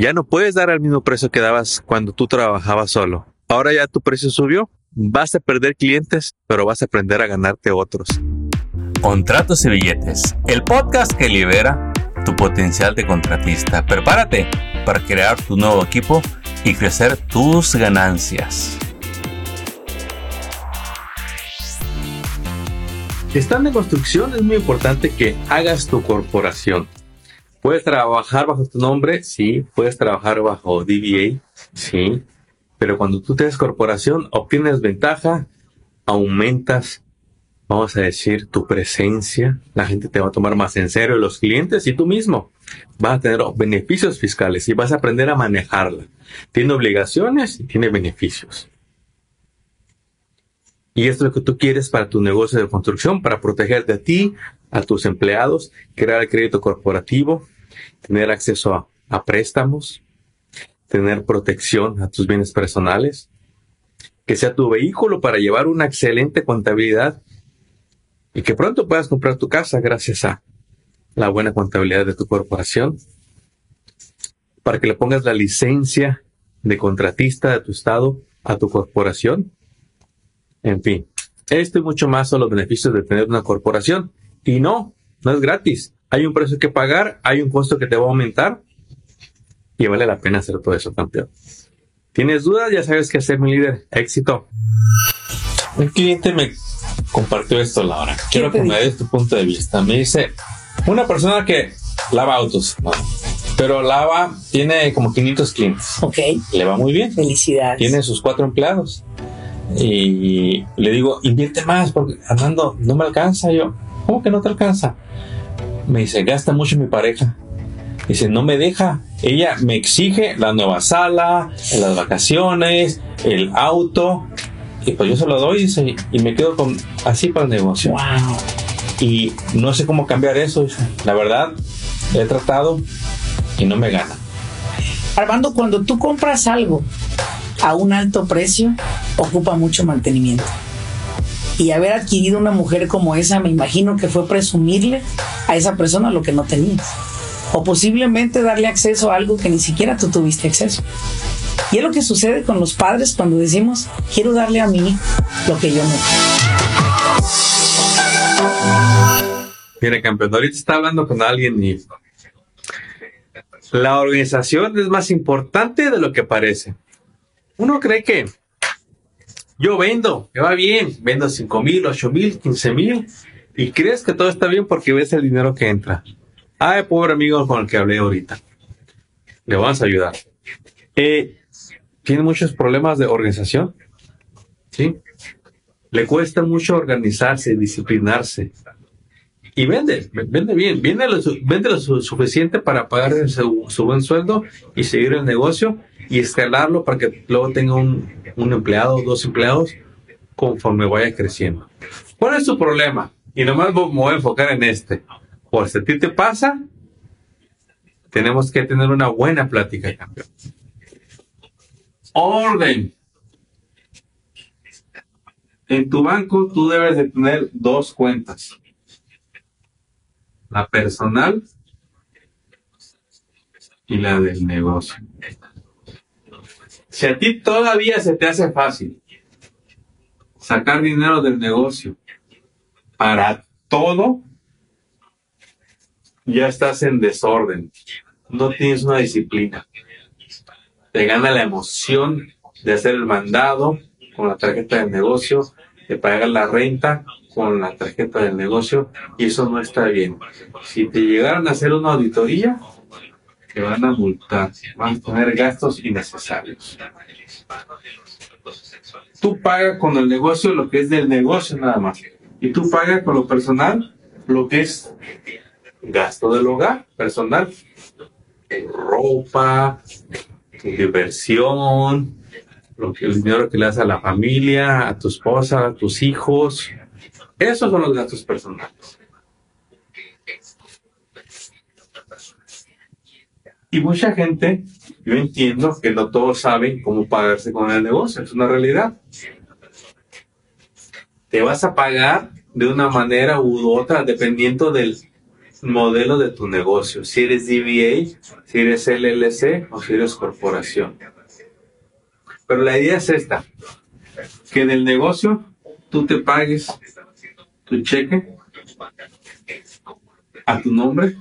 Ya no puedes dar al mismo precio que dabas cuando tú trabajabas solo. Ahora ya tu precio subió. Vas a perder clientes, pero vas a aprender a ganarte otros. Contratos y billetes, el podcast que libera tu potencial de contratista. Prepárate para crear tu nuevo equipo y crecer tus ganancias. Estando en construcción es muy importante que hagas tu corporación. Puedes trabajar bajo tu nombre, sí. Puedes trabajar bajo DBA, sí. Pero cuando tú tienes corporación, obtienes ventaja, aumentas, vamos a decir, tu presencia. La gente te va a tomar más en serio, los clientes y tú mismo. Vas a tener beneficios fiscales y vas a aprender a manejarla. Tiene obligaciones y tiene beneficios. Y esto es lo que tú quieres para tu negocio de construcción, para protegerte a ti, a tus empleados, crear el crédito corporativo, tener acceso a, préstamos, tener protección a tus bienes personales, que sea tu vehículo para llevar una excelente contabilidad y que pronto puedas comprar tu casa gracias a la buena contabilidad de tu corporación, para que le pongas la licencia de contratista de tu estado a tu corporación en fin, esto y mucho más son los beneficios de tener una corporación. Y no, no es gratis. Hay un precio que pagar, hay un costo que te va a aumentar y vale la pena hacer todo eso, campeón. ¿Tienes dudas? Ya sabes qué hacer, mi líder. Éxito. Un cliente me compartió esto, Laura. Quiero que me des tu punto de vista. Me dice, una persona que lava autos, pero lava, tiene como 500 clientes. Ok. Le va muy bien. Felicidades. Tiene sus cuatro empleados. Y le digo, invierte más, porque Armando, no me alcanza. Yo, ¿cómo que no te alcanza? Me dice, gasta mucho mi pareja. Dice, no me deja. Ella me exige la nueva sala, las vacaciones, el auto. Y pues yo se lo doy dice, y me quedo con así para el negocio. Wow. Y no sé cómo cambiar eso. La verdad, he tratado y no me gana. Armando, cuando tú compras algo a un alto precio, ocupa mucho mantenimiento. Y haber adquirido una mujer como esa, me imagino que fue presumirle a esa persona lo que no tenías. O posiblemente darle acceso a algo que ni siquiera tú tuviste acceso. Y es lo que sucede con los padres cuando decimos, quiero darle a mí lo que yo no. Mire, campeón, ahorita está hablando con alguien y la organización es más importante de lo que parece. Uno cree que yo vendo, me va bien, vendo 5 mil, 8 mil, 15 mil, y crees que todo está bien porque ves el dinero que entra. Ay, pobre amigo con el que hablé ahorita. Le vamos a ayudar. Eh, tiene muchos problemas de organización. ¿Sí? Le cuesta mucho organizarse, disciplinarse. Y vende, vende bien, vende lo, suficiente para pagar su buen sueldo y seguir el negocio y escalarlo para que luego tenga un, un empleado, dos empleados, conforme vaya creciendo. ¿Cuál es su problema? Y nomás me voy a enfocar en este. Por si a ti te pasa, tenemos que tener una buena plática, campeón. Orden. En tu banco tú debes de tener dos cuentas. La personal y la del negocio. Si a ti todavía se te hace fácil sacar dinero del negocio para todo, ya estás en desorden. No tienes una disciplina. Te gana la emoción de hacer el mandado con la tarjeta del negocio, de pagar la renta con la tarjeta del negocio, y eso no está bien. Si te llegaran a hacer una auditoría, van a multar, van a tener gastos innecesarios. Tú pagas con el negocio lo que es del negocio nada más. Y tú pagas con lo personal lo que es gasto del hogar personal. Ropa, diversión, lo que, el dinero que le das a la familia, a tu esposa, a tus hijos. Esos son los gastos personales. Y mucha gente, yo entiendo que no todos saben cómo pagarse con el negocio, es una realidad. Te vas a pagar de una manera u otra dependiendo del modelo de tu negocio, si eres DBA, si eres LLC o si eres corporación. Pero la idea es esta, que en el negocio tú te pagues tu cheque a tu nombre,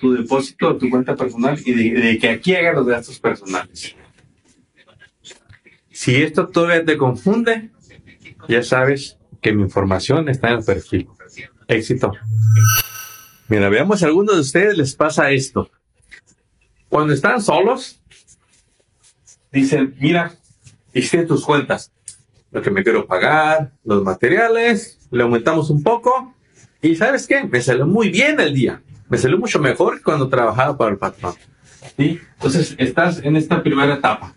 tu depósito, tu cuenta personal y de, que aquí haga los gastos personales. Si esto todavía te confunde, ya sabes que mi información está en el perfil. Éxito. Mira, veamos si a algunos de ustedes les pasa esto. Cuando están solos, dicen, mira, hice tus cuentas, lo que me quiero pagar, los materiales, le aumentamos un poco y sabes qué, me salió muy bien el día, me salió mucho mejor cuando trabajaba para el patrón. ¿Sí? Entonces estás en esta primera etapa.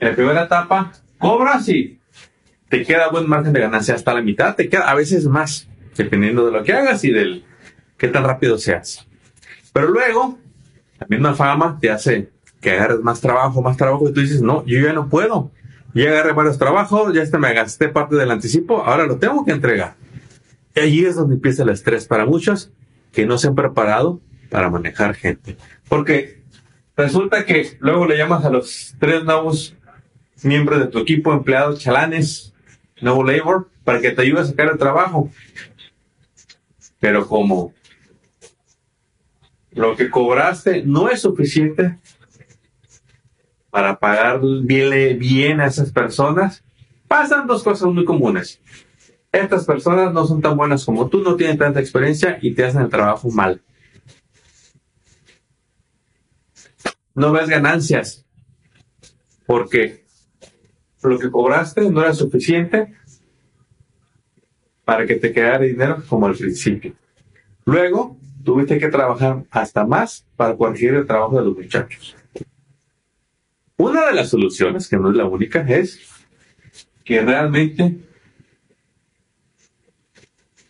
En la primera etapa, cobras y te queda buen margen de ganancia hasta la mitad, te queda a veces más, dependiendo de lo que hagas y del qué tan rápido seas. Pero luego, la misma fama te hace que agarres más trabajo, más trabajo, y tú dices, no, yo ya no puedo. Ya agarré varios trabajos, ya este me gasté parte del anticipo, ahora lo tengo que entregar. Y allí es donde empieza el estrés para muchos que no se han preparado para manejar gente. Porque resulta que luego le llamas a los tres nuevos miembros de tu equipo, empleados, chalanes, nuevo labor, para que te ayude a sacar el trabajo. Pero como lo que cobraste no es suficiente para pagar bien, bien a esas personas, pasan dos cosas muy comunes. Estas personas no son tan buenas como tú, no tienen tanta experiencia y te hacen el trabajo mal. No ves ganancias porque lo que cobraste no era suficiente para que te quedara dinero como al principio. Luego, tuviste que trabajar hasta más para corregir el trabajo de los muchachos. Una de las soluciones, que no es la única, es que realmente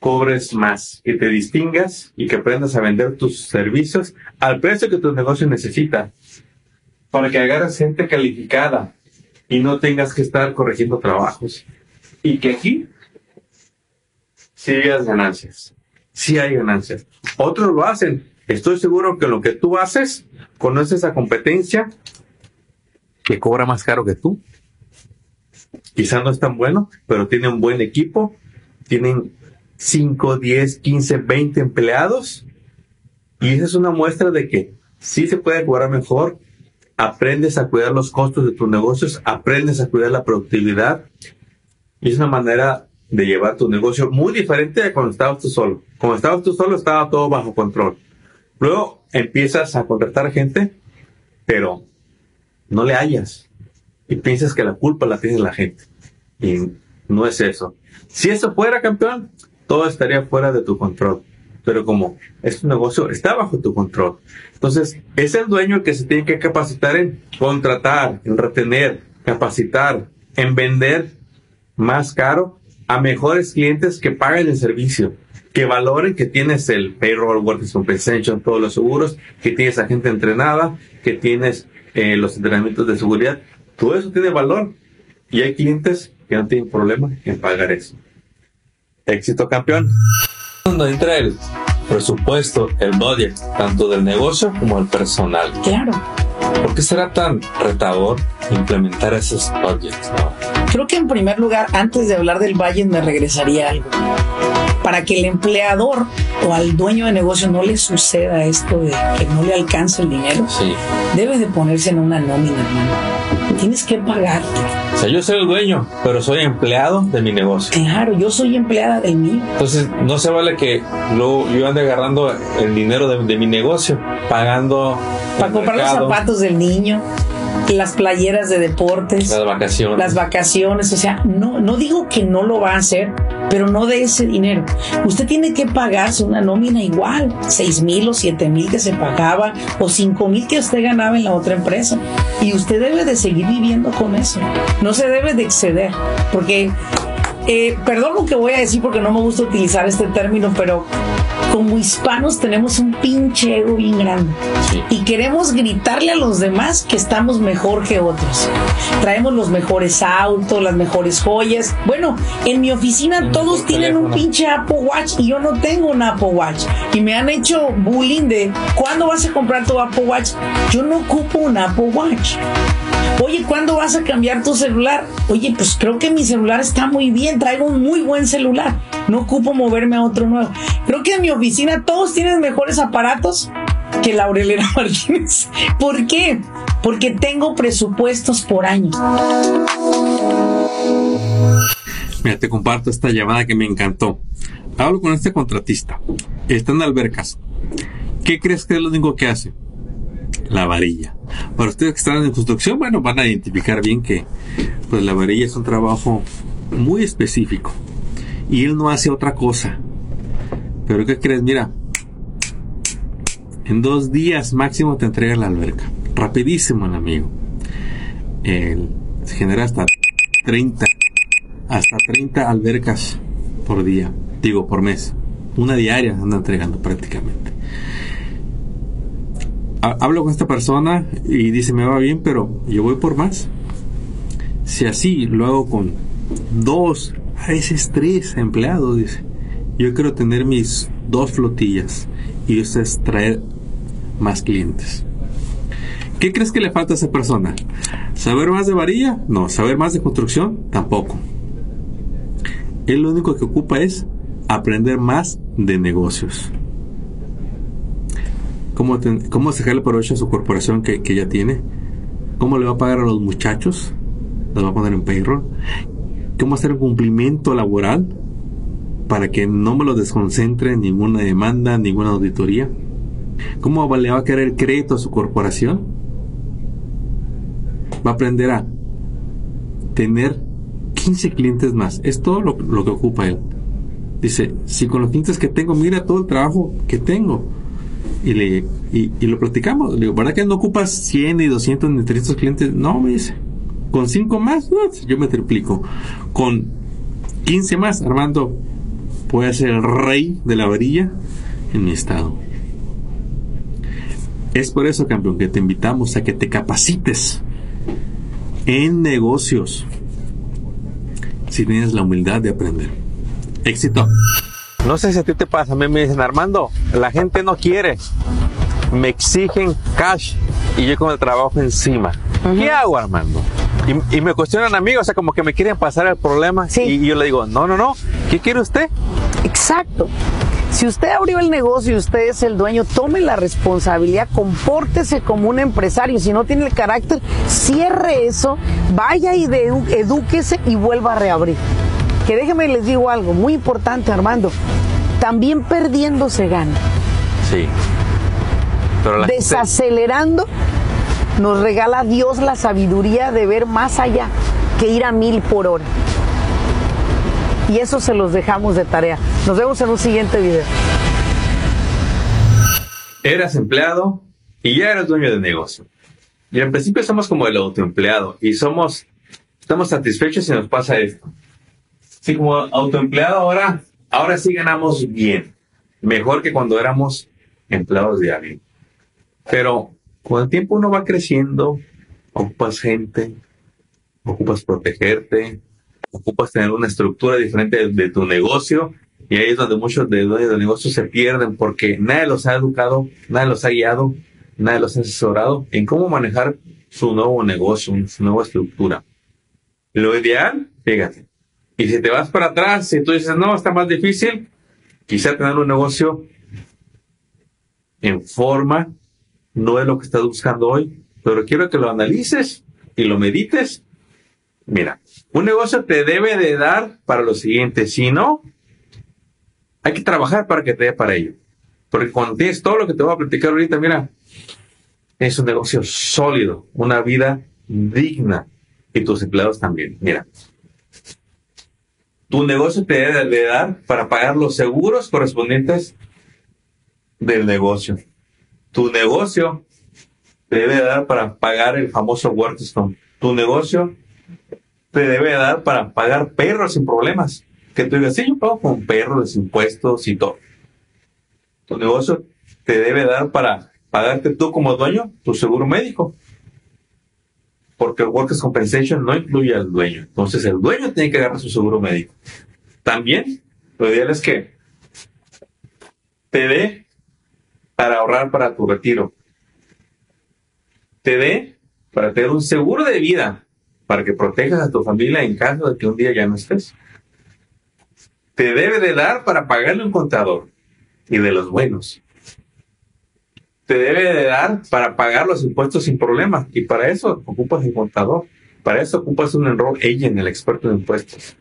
cobres más, que te distingas y que aprendas a vender tus servicios al precio que tu negocio necesita, para que agarres gente calificada y no tengas que estar corrigiendo trabajos. Y que aquí sigas ganancias sí hay ganancias. Otros lo hacen. Estoy seguro que lo que tú haces, conoces a competencia que cobra más caro que tú. Quizá no es tan bueno, pero tiene un buen equipo, tienen 5, 10, 15, 20 empleados. Y esa es una muestra de que sí se puede cobrar mejor, aprendes a cuidar los costos de tus negocios, aprendes a cuidar la productividad. Y es una manera de llevar tu negocio muy diferente de cuando estabas tú solo. Cuando estabas tú solo estaba todo bajo control. Luego empiezas a contratar gente, pero no le hallas y piensas que la culpa la tiene la gente. Y no es eso. Si eso fuera campeón, todo estaría fuera de tu control. Pero como es tu negocio, está bajo tu control. Entonces, es el dueño el que se tiene que capacitar en contratar, en retener, capacitar, en vender más caro a mejores clientes que paguen el servicio, que valoren que tienes el payroll, workers compensation, todos los seguros, que tienes a gente entrenada, que tienes eh, los entrenamientos de seguridad. Todo eso tiene valor. Y hay clientes que no tienen problema en pagar eso. Éxito campeón. Cuando entra el presupuesto, el budget, tanto del negocio como del personal. Claro. ¿Por qué será tan retador implementar esos budgets? Creo que en primer lugar, antes de hablar del budget, me regresaría algo. Para que el empleador o al dueño de negocio no le suceda esto de que no le alcance el dinero, debe de ponerse en una nómina, hermano. Tienes que pagarte. O sea, yo soy el dueño, pero soy empleado de mi negocio. Claro, yo soy empleada del mío. Entonces, no se vale que luego yo ande agarrando el dinero de, de mi negocio, pagando para comprar los zapatos del niño, las playeras de deportes, las vacaciones. Las vacaciones, o sea, no, no digo que no lo va a hacer, pero no de ese dinero. Usted tiene que pagarse una nómina igual, seis mil o siete mil que se pagaba o cinco mil que usted ganaba en la otra empresa. Y usted debe de seguir viviendo con eso. No se debe de exceder, porque, eh, perdón lo que voy a decir porque no me gusta utilizar este término, pero como hispanos tenemos un pinche ego bien grande y queremos gritarle a los demás que estamos mejor que otros. Traemos los mejores autos, las mejores joyas. Bueno, en mi oficina todos tienen un pinche Apple Watch y yo no tengo un Apple Watch y me han hecho bullying de ¿cuándo vas a comprar tu Apple Watch? Yo no ocupo un Apple Watch. Oye, ¿cuándo vas a cambiar tu celular? Oye, pues creo que mi celular está muy bien, traigo un muy buen celular. No ocupo moverme a otro nuevo. Creo que en mi oficina todos tienen mejores aparatos que Laurelena Martínez. ¿Por qué? Porque tengo presupuestos por año. Mira, te comparto esta llamada que me encantó. Hablo con este contratista. Está en albercas. ¿Qué crees que es lo único que hace? La varilla. Para ustedes que están en construcción, bueno, van a identificar bien que pues la varilla es un trabajo muy específico. Y él no hace otra cosa. Pero ¿qué crees? Mira, en dos días máximo te entrega la alberca. Rapidísimo, el amigo. se genera hasta 30, hasta 30 albercas por día. Digo, por mes. Una diaria anda entregando prácticamente hablo con esta persona y dice, me va bien, pero yo voy por más. Si así lo hago con dos, a veces tres empleados, dice, yo quiero tener mis dos flotillas y eso es traer más clientes. ¿Qué crees que le falta a esa persona? ¿Saber más de varilla? No. ¿Saber más de construcción? Tampoco. Él lo único que ocupa es aprender más de negocios cómo, cómo sacarle provecho a su corporación que, que ya tiene, cómo le va a pagar a los muchachos, los va a poner en payroll, cómo hacer un cumplimiento laboral para que no me lo desconcentre en ninguna demanda, ninguna auditoría, cómo le va a querer crédito a su corporación, va a aprender a tener 15 clientes más, es todo lo, lo que ocupa él. Dice, si con los clientes que tengo, mira todo el trabajo que tengo y, le, y, lo platicamos. Le digo, ¿verdad que no ocupas 100 y 200 ni 300 clientes? No, me dice. Con 5 más, yo me triplico. Con 15 más, Armando, puede ser el rey de la varilla en mi estado. Es por eso, campeón, que te invitamos a que te capacites en negocios si tienes la humildad de aprender. Éxito. No sé si a ti te pasa, a mí me dicen, Armando, la gente no quiere, me exigen cash y yo con el trabajo encima. ¿Qué hago, Armando? Y, me cuestionan amigos, o sea, como que me quieren pasar el problema y, yo le digo, no, no, no, ¿qué quiere usted? Exacto. Si usted abrió el negocio y usted es el dueño, tome la responsabilidad, compórtese como un empresario. Si no tiene el carácter, cierre eso, vaya y edúquese y vuelva a reabrir. Que déjeme les digo algo muy importante, Armando. También perdiendo se gana. Sí. Pero Desacelerando nos regala Dios la sabiduría de ver más allá que ir a mil por hora. Y eso se los dejamos de tarea. Nos vemos en un siguiente video. Eras empleado y ya eras dueño de negocio. Y al principio somos como el autoempleado y somos, estamos satisfechos si nos pasa esto. Sí, como autoempleado ahora, ahora sí ganamos bien. Mejor que cuando éramos empleados de alguien. Pero con el tiempo uno va creciendo, ocupas gente, ocupas protegerte, ocupas tener una estructura diferente de, tu negocio y ahí es donde muchos de dueños de negocios se pierden porque nadie los ha educado, nadie los ha guiado, nadie los ha asesorado en cómo manejar su nuevo negocio, su nueva estructura. Lo ideal, fíjate, y si te vas para atrás y tú dices, no, está más difícil, quizá tener un negocio en forma no es lo que estás buscando hoy, pero quiero que lo analices y lo medites. Mira, un negocio te debe de dar para lo siguiente, si no, hay que trabajar para que te dé para ello. Porque cuando tienes todo lo que te voy a platicar ahorita, mira, es un negocio sólido, una vida digna y tus empleados también. Mira, tu negocio te debe de dar para pagar los seguros correspondientes del negocio. Tu negocio te debe dar para pagar el famoso Workstone. Tu negocio te debe dar para pagar perros sin problemas. Que tú digas, sí, yo pago con perros, impuestos y todo. tu negocio te debe dar para pagarte tú como dueño tu seguro médico. Porque el Workers' Compensation no incluye al dueño. Entonces el dueño tiene que agarrar su seguro médico. También lo ideal es que te dé para ahorrar para tu retiro. Te dé para tener un seguro de vida para que protejas a tu familia en caso de que un día ya no estés. Te debe de dar para pagarle un contador y de los buenos. Te debe de dar para pagar los impuestos sin problema y para eso ocupas un contador. Para eso ocupas un enroll agent, el experto de impuestos.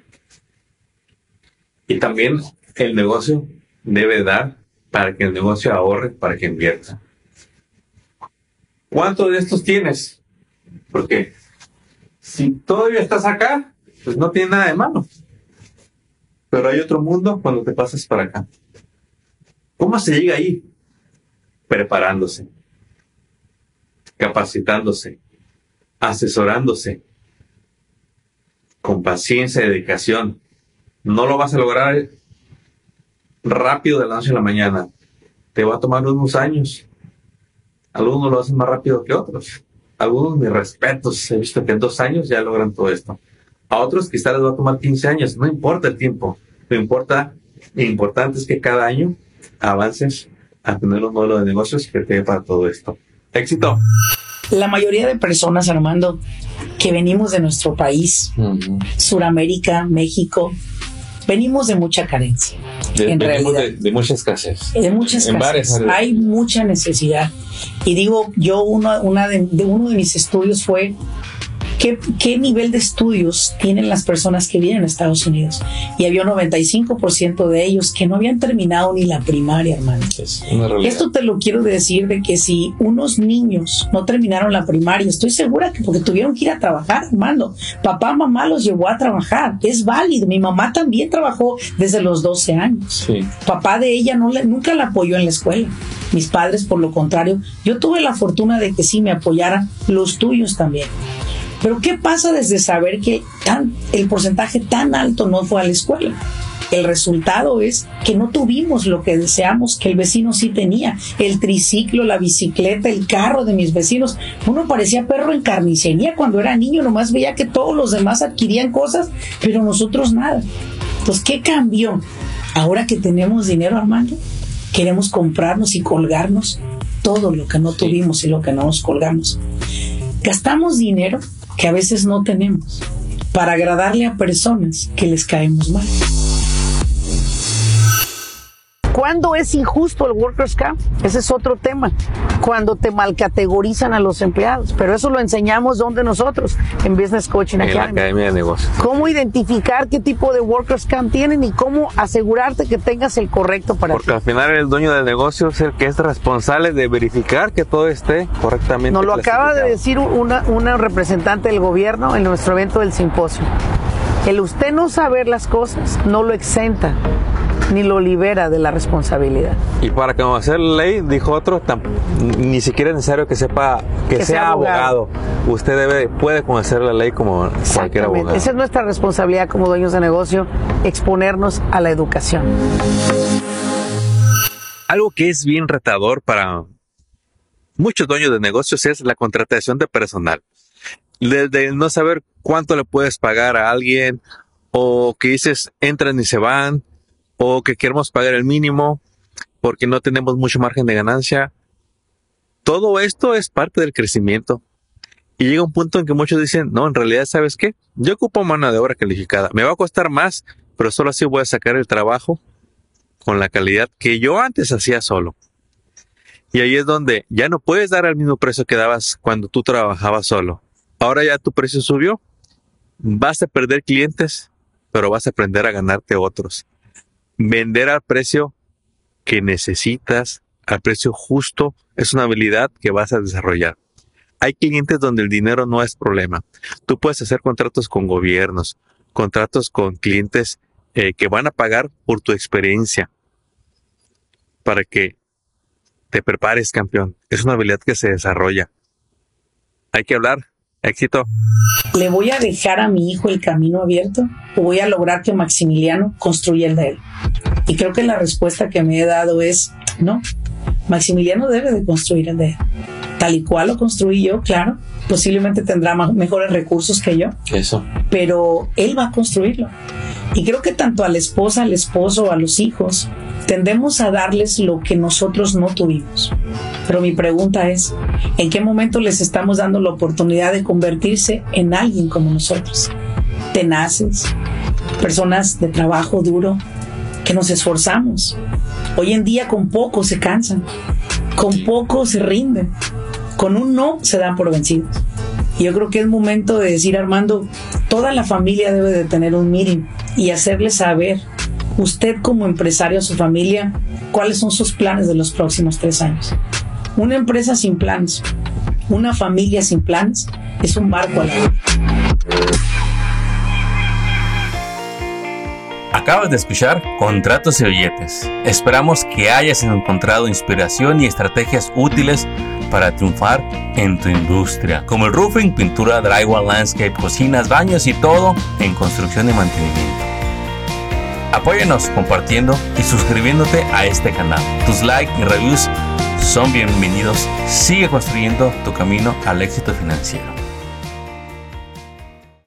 Y también el negocio debe dar para que el negocio ahorre, para que invierta. ¿Cuántos de estos tienes? Porque si todavía estás acá, pues no tiene nada de malo. Pero hay otro mundo cuando te pasas para acá. ¿Cómo se llega ahí? Preparándose, capacitándose, asesorándose, con paciencia y dedicación. No lo vas a lograr rápido de la noche a la mañana. Te va a tomar unos años. Algunos lo hacen más rápido que otros. Algunos, mis respetos, he visto que en dos años ya logran todo esto. A otros quizás les va a tomar 15 años. No importa el tiempo. Lo importa, lo importante es que cada año avances a tener un modelo de negocios que te dé para todo esto. Éxito. La mayoría de personas, Armando, que venimos de nuestro país, Suramérica, México, venimos de mucha carencia. De, en venimos realidad. de, de mucha escasez. de muchas En varias áreas. Hay mucha necesidad. Y digo, yo uno, una de, de uno de mis estudios fue ¿qué, qué nivel de estudios tienen las personas que vienen a Estados Unidos. Y había un 95% de ellos que no habían terminado ni la primaria, hermano. Es. Esto te lo quiero decir de que si unos niños no terminaron la primaria, estoy segura que porque tuvieron que ir a trabajar, hermano. Papá, mamá los llevó a trabajar. Es válido. Mi mamá también trabajó desde los 12 años. Sí. Papá de ella no le- nunca la apoyó en la escuela. Mis padres, por lo contrario, yo tuve la fortuna de que sí me apoyaran los tuyos también. Pero ¿qué pasa desde saber que tan, el porcentaje tan alto no fue a la escuela? El resultado es que no tuvimos lo que deseamos que el vecino sí tenía. El triciclo, la bicicleta, el carro de mis vecinos. Uno parecía perro en carnicería cuando era niño, nomás veía que todos los demás adquirían cosas, pero nosotros nada. Entonces, ¿qué cambió? Ahora que tenemos dinero, Armando, queremos comprarnos y colgarnos todo lo que no tuvimos y lo que no nos colgamos. Gastamos dinero que a veces no tenemos para agradarle a personas que les caemos mal. ¿Cuándo es injusto el Workers' Camp? Ese es otro tema. Cuando te malcategorizan a los empleados. Pero eso lo enseñamos donde nosotros, en Business Coaching En la Academy. Academia de Negocios. Cómo identificar qué tipo de Workers' Camp tienen y cómo asegurarte que tengas el correcto para Porque ti. al final el dueño del negocio es el que es responsable de verificar que todo esté correctamente. Nos lo acaba de decir una, una representante del gobierno en nuestro evento del simposio. El usted no saber las cosas no lo exenta ni lo libera de la responsabilidad. Y para conocer la ley, dijo otro, ni siquiera es necesario que sepa que, Que sea, sea abogado. Usted debe puede conocer la ley como cualquier Exactamente. abogado. Esa es nuestra responsabilidad como dueños de negocio, exponernos a la educación. Algo que es bien retador para muchos dueños de negocios es la contratación de personal. Desde no saber cuánto le puedes pagar a alguien o que dices entran y se van o que queremos pagar el mínimo porque no tenemos mucho margen de ganancia. Todo esto es parte del crecimiento. Y llega un punto en que muchos dicen, no, en realidad, ¿sabes qué? Yo ocupo mano de obra calificada. Me va a costar más, pero solo así voy a sacar el trabajo con la calidad que yo antes hacía solo. Y ahí es donde ya no puedes dar el mismo precio que dabas cuando tú trabajabas solo. Ahora ya tu precio subió. Vas a perder clientes, pero vas a aprender a ganarte otros. Vender al precio que necesitas, al precio justo, es una habilidad que vas a desarrollar. Hay clientes donde el dinero no es problema. Tú puedes hacer contratos con gobiernos, contratos con clientes eh, que van a pagar por tu experiencia para que te prepares, campeón. Es una habilidad que se desarrolla. Hay que hablar. Éxito. ¿Le voy a dejar a mi hijo el camino abierto o voy a lograr que Maximiliano construya el de él? Y creo que la respuesta que me he dado es, No, Maximiliano debe de construir el de él. Tal y cual lo construí yo, claro, posiblemente tendrá mejores recursos que yo. Eso. Pero él va a construirlo. Y creo que tanto a la esposa, al esposo, a los hijos, tendemos a darles lo que nosotros no tuvimos. Pero mi pregunta es, ¿en qué momento les estamos dando la oportunidad de convertirse en alguien como nosotros? Tenaces, personas de trabajo duro, que nos esforzamos. Hoy en día con poco se cansan, con poco se rinden, con un no se dan por vencidos. Y yo creo que es momento de decir, Armando, toda la familia debe de tener un meeting y hacerle saber, usted como empresario su familia, cuáles son sus planes de los próximos tres años. Una empresa sin planes, una familia sin planes, es un barco a la. Acabas de escuchar Contratos y Billetes. Esperamos que hayas encontrado inspiración y estrategias útiles para triunfar en tu industria, como el roofing, pintura, drywall, landscape, cocinas, baños y todo en construcción y mantenimiento. Apóyanos compartiendo y suscribiéndote a este canal. Tus likes y reviews son bienvenidos. Sigue construyendo tu camino al éxito financiero.